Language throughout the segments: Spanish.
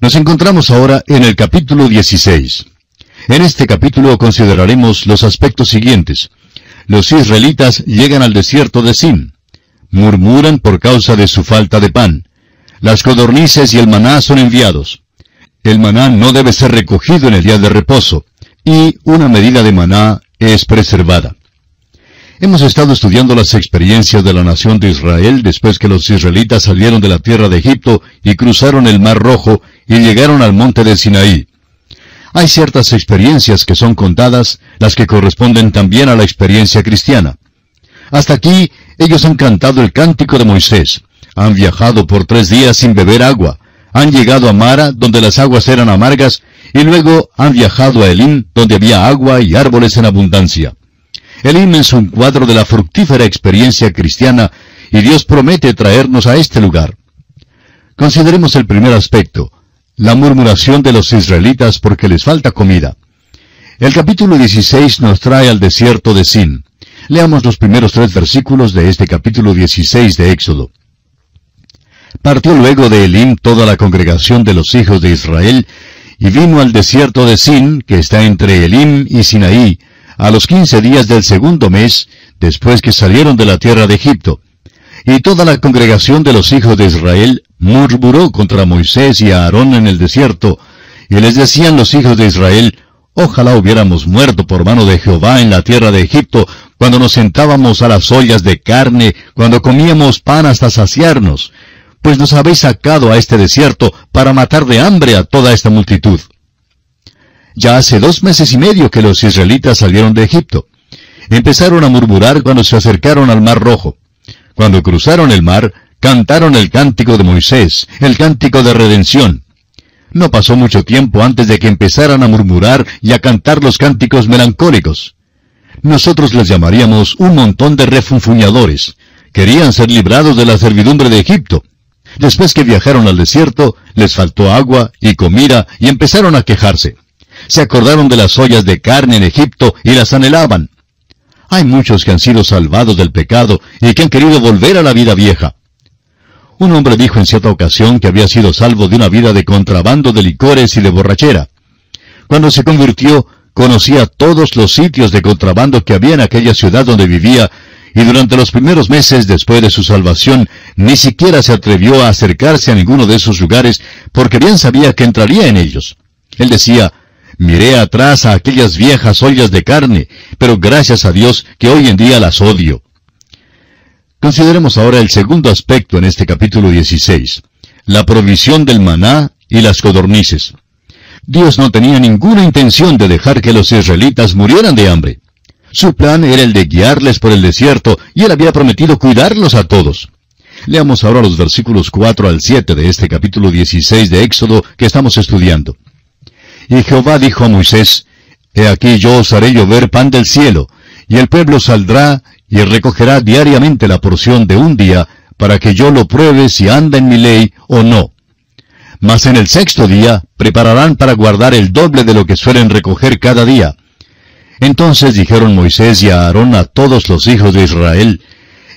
Nos encontramos ahora en el capítulo 16. En este capítulo consideraremos los aspectos siguientes. Los israelitas llegan al desierto de Sin. Murmuran por causa de su falta de pan. Las codornices y el maná son enviados. El maná no debe ser recogido en el día de reposo. Y una medida de maná es preservada. Hemos estado estudiando las experiencias de la nación de Israel después que los israelitas salieron de la tierra de Egipto y cruzaron el Mar Rojo y llegaron al monte de Sinaí. Hay ciertas experiencias que son contadas, las que corresponden también a la experiencia cristiana. Hasta aquí ellos han cantado el cántico de Moisés, han viajado por tres días sin beber agua, han llegado a Mara, donde las aguas eran amargas, y luego han viajado a Elim, donde había agua y árboles en abundancia. Elim es un cuadro de la fructífera experiencia cristiana, y Dios promete traernos a este lugar. Consideremos el primer aspecto, la murmuración de los israelitas porque les falta comida. El capítulo 16 nos trae al desierto de Sin. Leamos los primeros tres versículos de este capítulo 16 de Éxodo. Partió luego de Elim toda la congregación de los hijos de Israel, y vino al desierto de Sin, que está entre Elim y Sinaí, a los quince días del segundo mes, después que salieron de la tierra de Egipto. Y toda la congregación de los hijos de Israel murmuró contra Moisés y Aarón en el desierto, y les decían los hijos de Israel, Ojalá hubiéramos muerto por mano de Jehová en la tierra de Egipto, cuando nos sentábamos a las ollas de carne, cuando comíamos pan hasta saciarnos, pues nos habéis sacado a este desierto para matar de hambre a toda esta multitud. Ya hace dos meses y medio que los israelitas salieron de Egipto. Empezaron a murmurar cuando se acercaron al Mar Rojo. Cuando cruzaron el mar, cantaron el cántico de Moisés, el cántico de redención. No pasó mucho tiempo antes de que empezaran a murmurar y a cantar los cánticos melancólicos. Nosotros les llamaríamos un montón de refunfuñadores. Querían ser librados de la servidumbre de Egipto. Después que viajaron al desierto, les faltó agua y comida y empezaron a quejarse. Se acordaron de las ollas de carne en Egipto y las anhelaban. Hay muchos que han sido salvados del pecado y que han querido volver a la vida vieja. Un hombre dijo en cierta ocasión que había sido salvo de una vida de contrabando de licores y de borrachera. Cuando se convirtió, conocía todos los sitios de contrabando que había en aquella ciudad donde vivía, y durante los primeros meses después de su salvación ni siquiera se atrevió a acercarse a ninguno de esos lugares porque bien sabía que entraría en ellos. Él decía, Miré atrás a aquellas viejas ollas de carne, pero gracias a Dios que hoy en día las odio. Consideremos ahora el segundo aspecto en este capítulo 16, la provisión del maná y las codornices. Dios no tenía ninguna intención de dejar que los israelitas murieran de hambre. Su plan era el de guiarles por el desierto y él había prometido cuidarlos a todos. Leamos ahora los versículos 4 al 7 de este capítulo 16 de Éxodo que estamos estudiando. Y Jehová dijo a Moisés, He aquí yo os haré llover pan del cielo, y el pueblo saldrá y recogerá diariamente la porción de un día, para que yo lo pruebe si anda en mi ley o no. Mas en el sexto día prepararán para guardar el doble de lo que suelen recoger cada día. Entonces dijeron Moisés y Aarón a todos los hijos de Israel,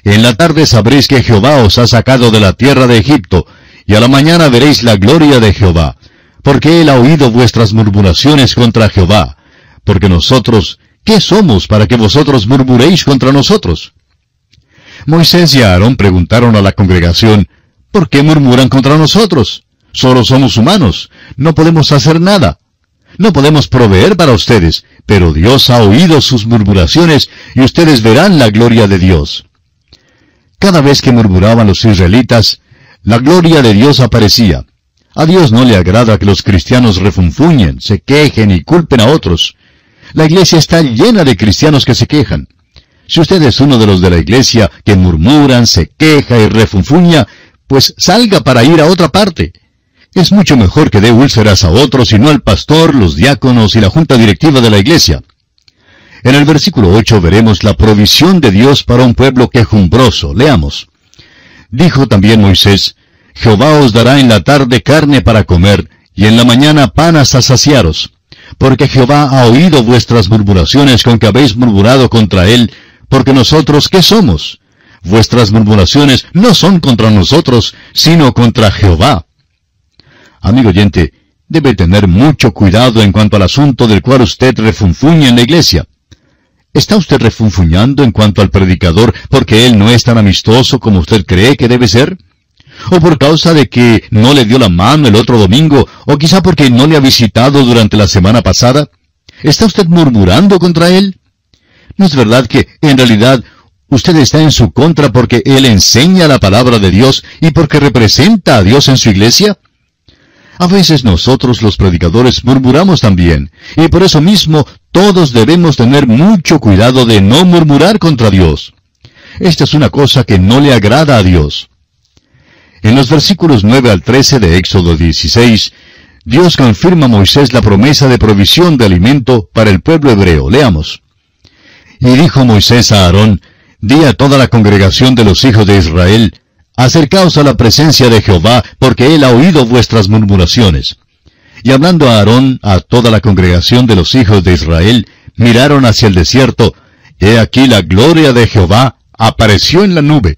En la tarde sabréis que Jehová os ha sacado de la tierra de Egipto, y a la mañana veréis la gloria de Jehová porque él ha oído vuestras murmuraciones contra Jehová. Porque nosotros, ¿qué somos para que vosotros murmuréis contra nosotros? Moisés y Aarón preguntaron a la congregación, ¿por qué murmuran contra nosotros? Solo somos humanos, no podemos hacer nada. No podemos proveer para ustedes, pero Dios ha oído sus murmuraciones y ustedes verán la gloria de Dios. Cada vez que murmuraban los israelitas, la gloria de Dios aparecía. A Dios no le agrada que los cristianos refunfuñen, se quejen y culpen a otros. La iglesia está llena de cristianos que se quejan. Si usted es uno de los de la iglesia que murmuran, se queja y refunfuña, pues salga para ir a otra parte. Es mucho mejor que dé úlceras a otros y no al pastor, los diáconos y la junta directiva de la iglesia. En el versículo 8 veremos la provisión de Dios para un pueblo quejumbroso. Leamos. Dijo también Moisés, Jehová os dará en la tarde carne para comer, y en la mañana pan hasta saciaros. Porque Jehová ha oído vuestras murmuraciones con que habéis murmurado contra él, porque nosotros, ¿qué somos? Vuestras murmuraciones no son contra nosotros, sino contra Jehová. Amigo oyente, debe tener mucho cuidado en cuanto al asunto del cual usted refunfuña en la iglesia. ¿Está usted refunfuñando en cuanto al predicador porque él no es tan amistoso como usted cree que debe ser? ¿O por causa de que no le dio la mano el otro domingo? ¿O quizá porque no le ha visitado durante la semana pasada? ¿Está usted murmurando contra él? ¿No es verdad que, en realidad, usted está en su contra porque él enseña la palabra de Dios y porque representa a Dios en su iglesia? A veces nosotros los predicadores murmuramos también, y por eso mismo todos debemos tener mucho cuidado de no murmurar contra Dios. Esta es una cosa que no le agrada a Dios. En los versículos 9 al 13 de Éxodo 16, Dios confirma a Moisés la promesa de provisión de alimento para el pueblo hebreo. Leamos. Y dijo Moisés a Aarón, Di a toda la congregación de los hijos de Israel, Acercaos a la presencia de Jehová, porque él ha oído vuestras murmuraciones. Y hablando a Aarón, a toda la congregación de los hijos de Israel, miraron hacia el desierto, he aquí la gloria de Jehová apareció en la nube.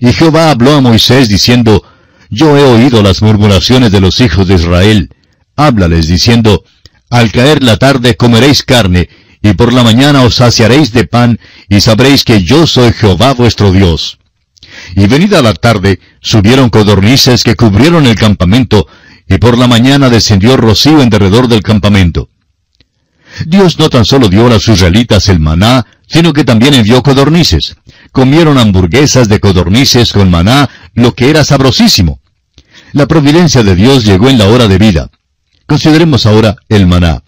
Y Jehová habló a Moisés diciendo, Yo he oído las murmuraciones de los hijos de Israel. Háblales diciendo, Al caer la tarde comeréis carne, y por la mañana os saciaréis de pan, y sabréis que yo soy Jehová vuestro Dios. Y venida la tarde, subieron codornices que cubrieron el campamento, y por la mañana descendió rocío en derredor del campamento. Dios no tan solo dio a los israelitas el maná, sino que también envió codornices. Comieron hamburguesas de codornices con maná, lo que era sabrosísimo. La providencia de Dios llegó en la hora de vida. Consideremos ahora el maná.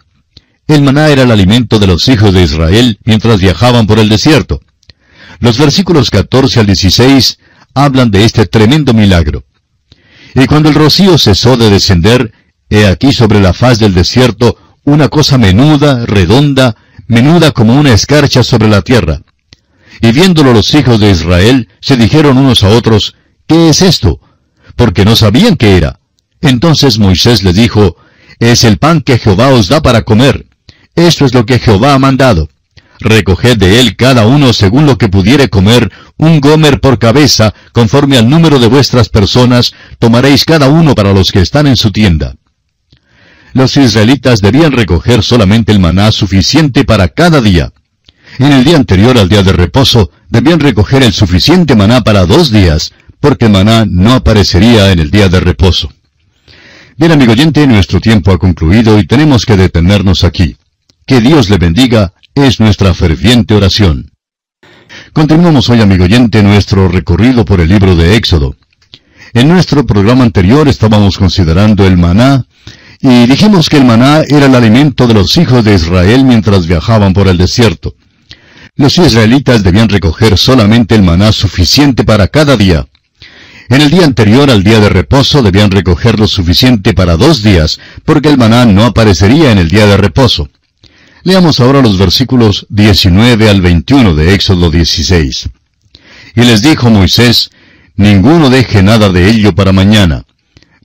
El maná era el alimento de los hijos de Israel mientras viajaban por el desierto. Los versículos 14 al 16 hablan de este tremendo milagro. Y cuando el rocío cesó de descender, he aquí sobre la faz del desierto una cosa menuda, redonda, menuda como una escarcha sobre la tierra. Y viéndolo los hijos de Israel, se dijeron unos a otros, ¿qué es esto? Porque no sabían qué era. Entonces Moisés les dijo, es el pan que Jehová os da para comer. Esto es lo que Jehová ha mandado recoged de él cada uno según lo que pudiere comer, un gomer por cabeza, conforme al número de vuestras personas, tomaréis cada uno para los que están en su tienda. Los israelitas debían recoger solamente el maná suficiente para cada día. En el día anterior al día de reposo, debían recoger el suficiente maná para dos días, porque maná no aparecería en el día de reposo. Bien, amigo oyente, nuestro tiempo ha concluido y tenemos que detenernos aquí. Que Dios le bendiga es nuestra ferviente oración. Continuamos hoy, amigo oyente, nuestro recorrido por el libro de Éxodo. En nuestro programa anterior estábamos considerando el maná, y dijimos que el maná era el alimento de los hijos de Israel mientras viajaban por el desierto. Los israelitas debían recoger solamente el maná suficiente para cada día. En el día anterior al día de reposo debían recoger lo suficiente para dos días, porque el maná no aparecería en el día de reposo. Leamos ahora los versículos 19 al 21 de Éxodo 16. Y les dijo Moisés, Ninguno deje nada de ello para mañana.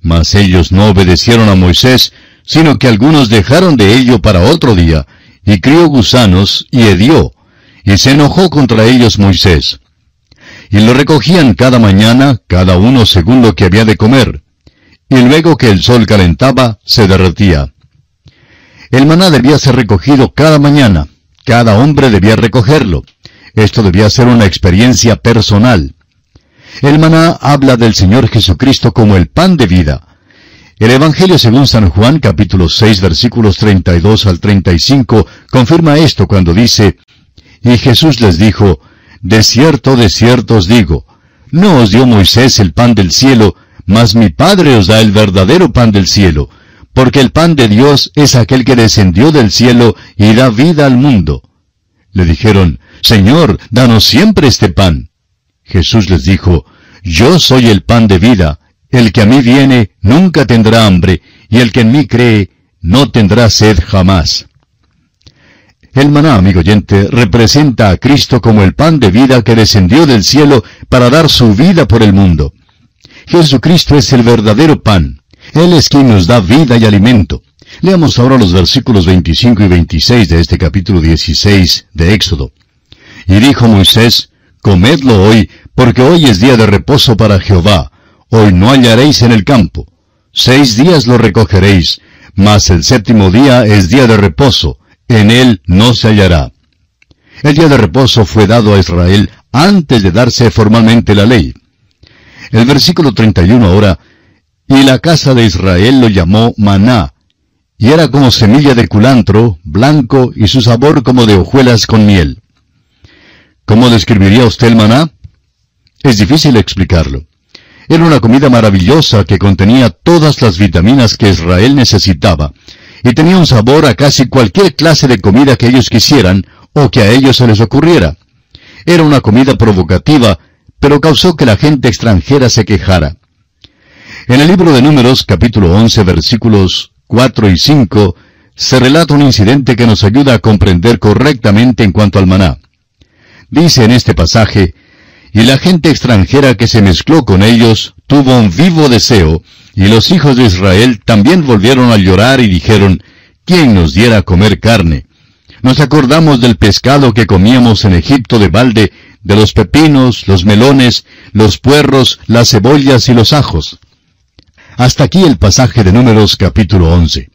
Mas ellos no obedecieron a Moisés, sino que algunos dejaron de ello para otro día, y crió gusanos, y hedió, y se enojó contra ellos Moisés. Y lo recogían cada mañana, cada uno según lo que había de comer, y luego que el sol calentaba, se derretía. El maná debía ser recogido cada mañana. Cada hombre debía recogerlo. Esto debía ser una experiencia personal. El maná habla del Señor Jesucristo como el pan de vida. El Evangelio según San Juan capítulo 6 versículos 32 al 35 confirma esto cuando dice, Y Jesús les dijo, De cierto, de cierto os digo, no os dio Moisés el pan del cielo, mas mi Padre os da el verdadero pan del cielo porque el pan de Dios es aquel que descendió del cielo y da vida al mundo. Le dijeron, Señor, danos siempre este pan. Jesús les dijo, Yo soy el pan de vida, el que a mí viene nunca tendrá hambre, y el que en mí cree no tendrá sed jamás. El maná, amigo oyente, representa a Cristo como el pan de vida que descendió del cielo para dar su vida por el mundo. Jesucristo es el verdadero pan. Él es quien nos da vida y alimento. Leamos ahora los versículos 25 y 26 de este capítulo 16 de Éxodo. Y dijo Moisés, Comedlo hoy, porque hoy es día de reposo para Jehová. Hoy no hallaréis en el campo. Seis días lo recogeréis, mas el séptimo día es día de reposo, en él no se hallará. El día de reposo fue dado a Israel antes de darse formalmente la ley. El versículo 31 ahora, y la casa de Israel lo llamó maná, y era como semilla de culantro, blanco, y su sabor como de hojuelas con miel. ¿Cómo describiría usted el maná? Es difícil explicarlo. Era una comida maravillosa que contenía todas las vitaminas que Israel necesitaba, y tenía un sabor a casi cualquier clase de comida que ellos quisieran o que a ellos se les ocurriera. Era una comida provocativa, pero causó que la gente extranjera se quejara. En el libro de Números, capítulo 11, versículos 4 y 5, se relata un incidente que nos ayuda a comprender correctamente en cuanto al maná. Dice en este pasaje, y la gente extranjera que se mezcló con ellos tuvo un vivo deseo, y los hijos de Israel también volvieron a llorar y dijeron, ¿quién nos diera a comer carne? Nos acordamos del pescado que comíamos en Egipto de balde, de los pepinos, los melones, los puerros, las cebollas y los ajos. Hasta aquí el pasaje de Números capítulo 11.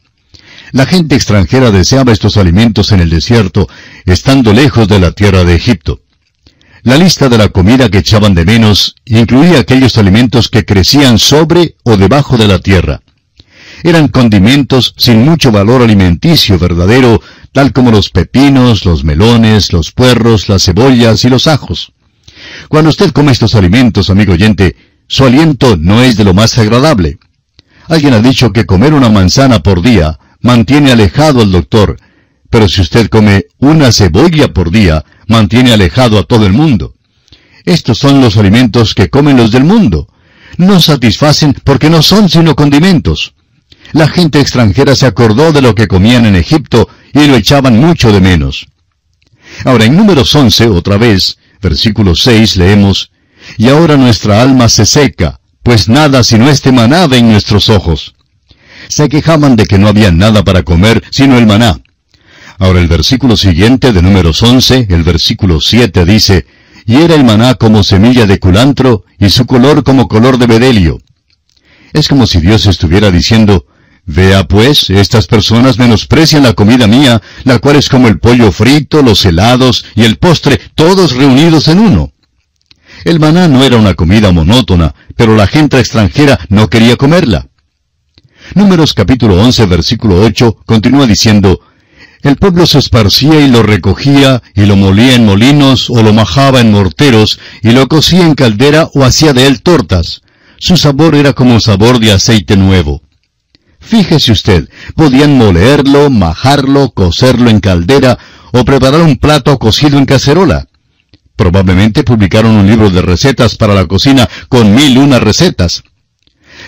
La gente extranjera deseaba estos alimentos en el desierto, estando lejos de la tierra de Egipto. La lista de la comida que echaban de menos incluía aquellos alimentos que crecían sobre o debajo de la tierra. Eran condimentos sin mucho valor alimenticio verdadero, tal como los pepinos, los melones, los puerros, las cebollas y los ajos. Cuando usted come estos alimentos, amigo oyente, su aliento no es de lo más agradable. Alguien ha dicho que comer una manzana por día mantiene alejado al doctor, pero si usted come una cebolla por día, mantiene alejado a todo el mundo. Estos son los alimentos que comen los del mundo. No satisfacen porque no son sino condimentos. La gente extranjera se acordó de lo que comían en Egipto y lo echaban mucho de menos. Ahora en números 11, otra vez, versículo 6, leemos, Y ahora nuestra alma se seca, pues nada sino este maná en nuestros ojos. Se quejaban de que no había nada para comer sino el maná. Ahora el versículo siguiente de números 11, el versículo 7 dice, Y era el maná como semilla de culantro, y su color como color de bedelio. Es como si Dios estuviera diciendo, Vea pues, estas personas menosprecian la comida mía, la cual es como el pollo frito, los helados y el postre, todos reunidos en uno. El maná no era una comida monótona, pero la gente extranjera no quería comerla. Números capítulo 11 versículo 8 continúa diciendo, el pueblo se esparcía y lo recogía, y lo molía en molinos, o lo majaba en morteros, y lo cocía en caldera o hacía de él tortas. Su sabor era como sabor de aceite nuevo. Fíjese usted, podían molerlo, majarlo, cocerlo en caldera, o preparar un plato cocido en cacerola. Probablemente publicaron un libro de recetas para la cocina con mil una recetas.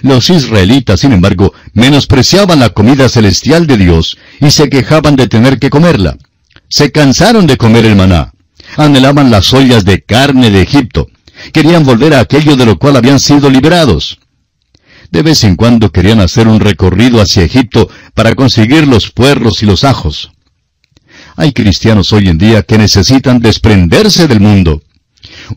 Los israelitas, sin embargo, menospreciaban la comida celestial de Dios y se quejaban de tener que comerla. Se cansaron de comer el maná. Anhelaban las ollas de carne de Egipto. Querían volver a aquello de lo cual habían sido liberados. De vez en cuando querían hacer un recorrido hacia Egipto para conseguir los puerros y los ajos. Hay cristianos hoy en día que necesitan desprenderse del mundo.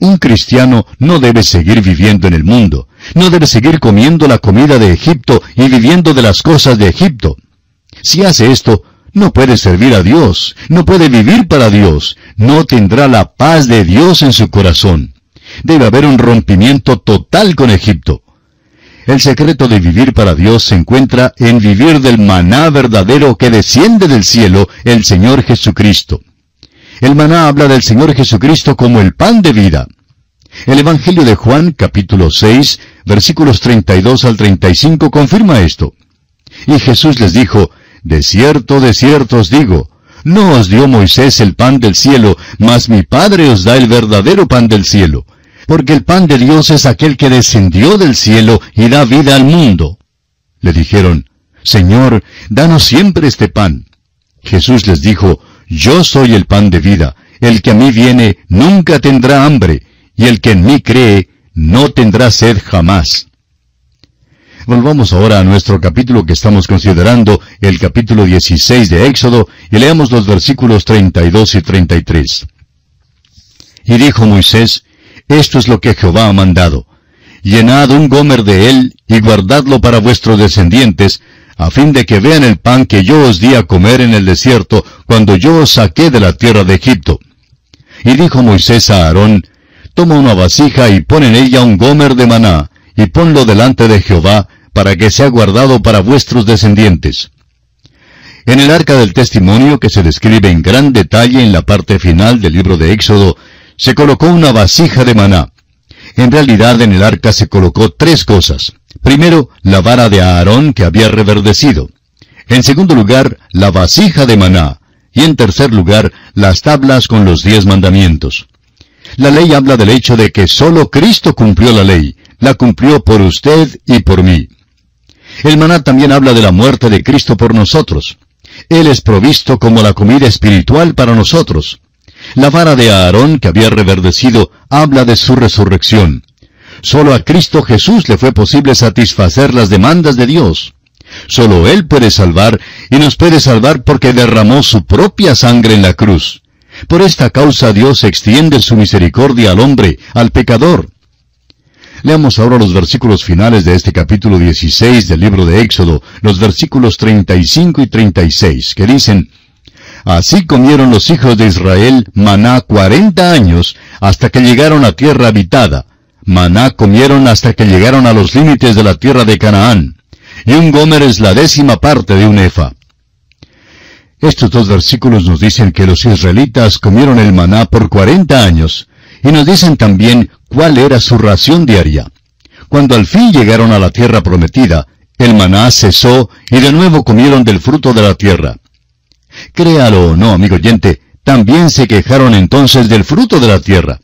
Un cristiano no debe seguir viviendo en el mundo, no debe seguir comiendo la comida de Egipto y viviendo de las cosas de Egipto. Si hace esto, no puede servir a Dios, no puede vivir para Dios, no tendrá la paz de Dios en su corazón. Debe haber un rompimiento total con Egipto. El secreto de vivir para Dios se encuentra en vivir del maná verdadero que desciende del cielo, el Señor Jesucristo. El maná habla del Señor Jesucristo como el pan de vida. El Evangelio de Juan, capítulo 6, versículos 32 al 35, confirma esto. Y Jesús les dijo, De cierto, de cierto os digo, no os dio Moisés el pan del cielo, mas mi Padre os da el verdadero pan del cielo. Porque el pan de Dios es aquel que descendió del cielo y da vida al mundo. Le dijeron, Señor, danos siempre este pan. Jesús les dijo, Yo soy el pan de vida. El que a mí viene nunca tendrá hambre, y el que en mí cree no tendrá sed jamás. Volvamos ahora a nuestro capítulo que estamos considerando, el capítulo 16 de Éxodo, y leamos los versículos 32 y 33. Y dijo Moisés, Esto es lo que Jehová ha mandado. llenad un gomer de él y guardadlo para vuestros descendientes, a fin de que vean el pan que yo os di a comer en el desierto cuando yo os saqué de la tierra de Egipto. Y dijo Moisés a Aarón, Toma una vasija y pon en ella un gomer de maná, y ponlo delante de Jehová, para que sea guardado para vuestros descendientes. En el arca del testimonio, que se describe en gran detalle en la parte final del libro de Éxodo, se colocó una vasija de maná. En realidad en el arca se colocó tres cosas. Primero, la vara de Aarón que había reverdecido. En segundo lugar, la vasija de maná. Y en tercer lugar, las tablas con los diez mandamientos. La ley habla del hecho de que sólo Cristo cumplió la ley. La cumplió por usted y por mí. El maná también habla de la muerte de Cristo por nosotros. Él es provisto como la comida espiritual para nosotros. La vara de Aarón que había reverdecido habla de su resurrección. Solo a Cristo Jesús le fue posible satisfacer las demandas de Dios. Solo Él puede salvar y nos puede salvar porque derramó su propia sangre en la cruz. Por esta causa Dios extiende su misericordia al hombre, al pecador. Leamos ahora los versículos finales de este capítulo 16 del libro de Éxodo, los versículos 35 y 36, que dicen, Así comieron los hijos de Israel maná cuarenta años hasta que llegaron a tierra habitada. Maná comieron hasta que llegaron a los límites de la tierra de Canaán. Y un gomer es la décima parte de un efa. Estos dos versículos nos dicen que los israelitas comieron el maná por cuarenta años, y nos dicen también cuál era su ración diaria. Cuando al fin llegaron a la tierra prometida, el maná cesó y de nuevo comieron del fruto de la tierra. Créalo o no, amigo oyente, también se quejaron entonces del fruto de la tierra.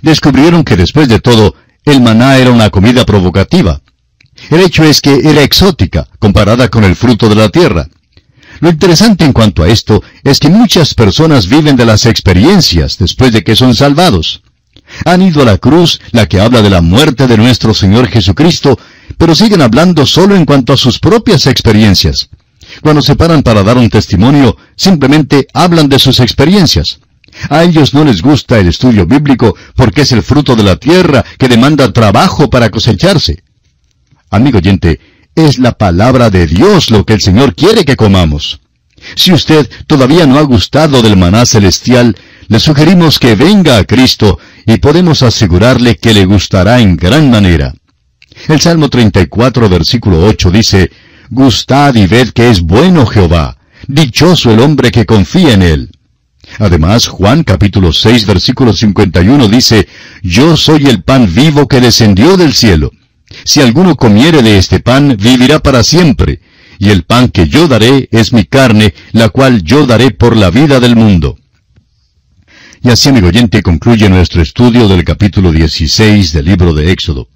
Descubrieron que después de todo, el maná era una comida provocativa. El hecho es que era exótica comparada con el fruto de la tierra. Lo interesante en cuanto a esto es que muchas personas viven de las experiencias después de que son salvados. Han ido a la cruz, la que habla de la muerte de nuestro Señor Jesucristo, pero siguen hablando solo en cuanto a sus propias experiencias. Cuando se paran para dar un testimonio, simplemente hablan de sus experiencias. A ellos no les gusta el estudio bíblico porque es el fruto de la tierra que demanda trabajo para cosecharse. Amigo oyente, es la palabra de Dios lo que el Señor quiere que comamos. Si usted todavía no ha gustado del maná celestial, le sugerimos que venga a Cristo y podemos asegurarle que le gustará en gran manera. El Salmo 34, versículo 8 dice, Gustad y ved que es bueno Jehová, dichoso el hombre que confía en él. Además, Juan capítulo 6 versículo 51 dice, Yo soy el pan vivo que descendió del cielo. Si alguno comiere de este pan, vivirá para siempre. Y el pan que yo daré es mi carne, la cual yo daré por la vida del mundo. Y así, amigo oyente, concluye nuestro estudio del capítulo 16 del libro de Éxodo.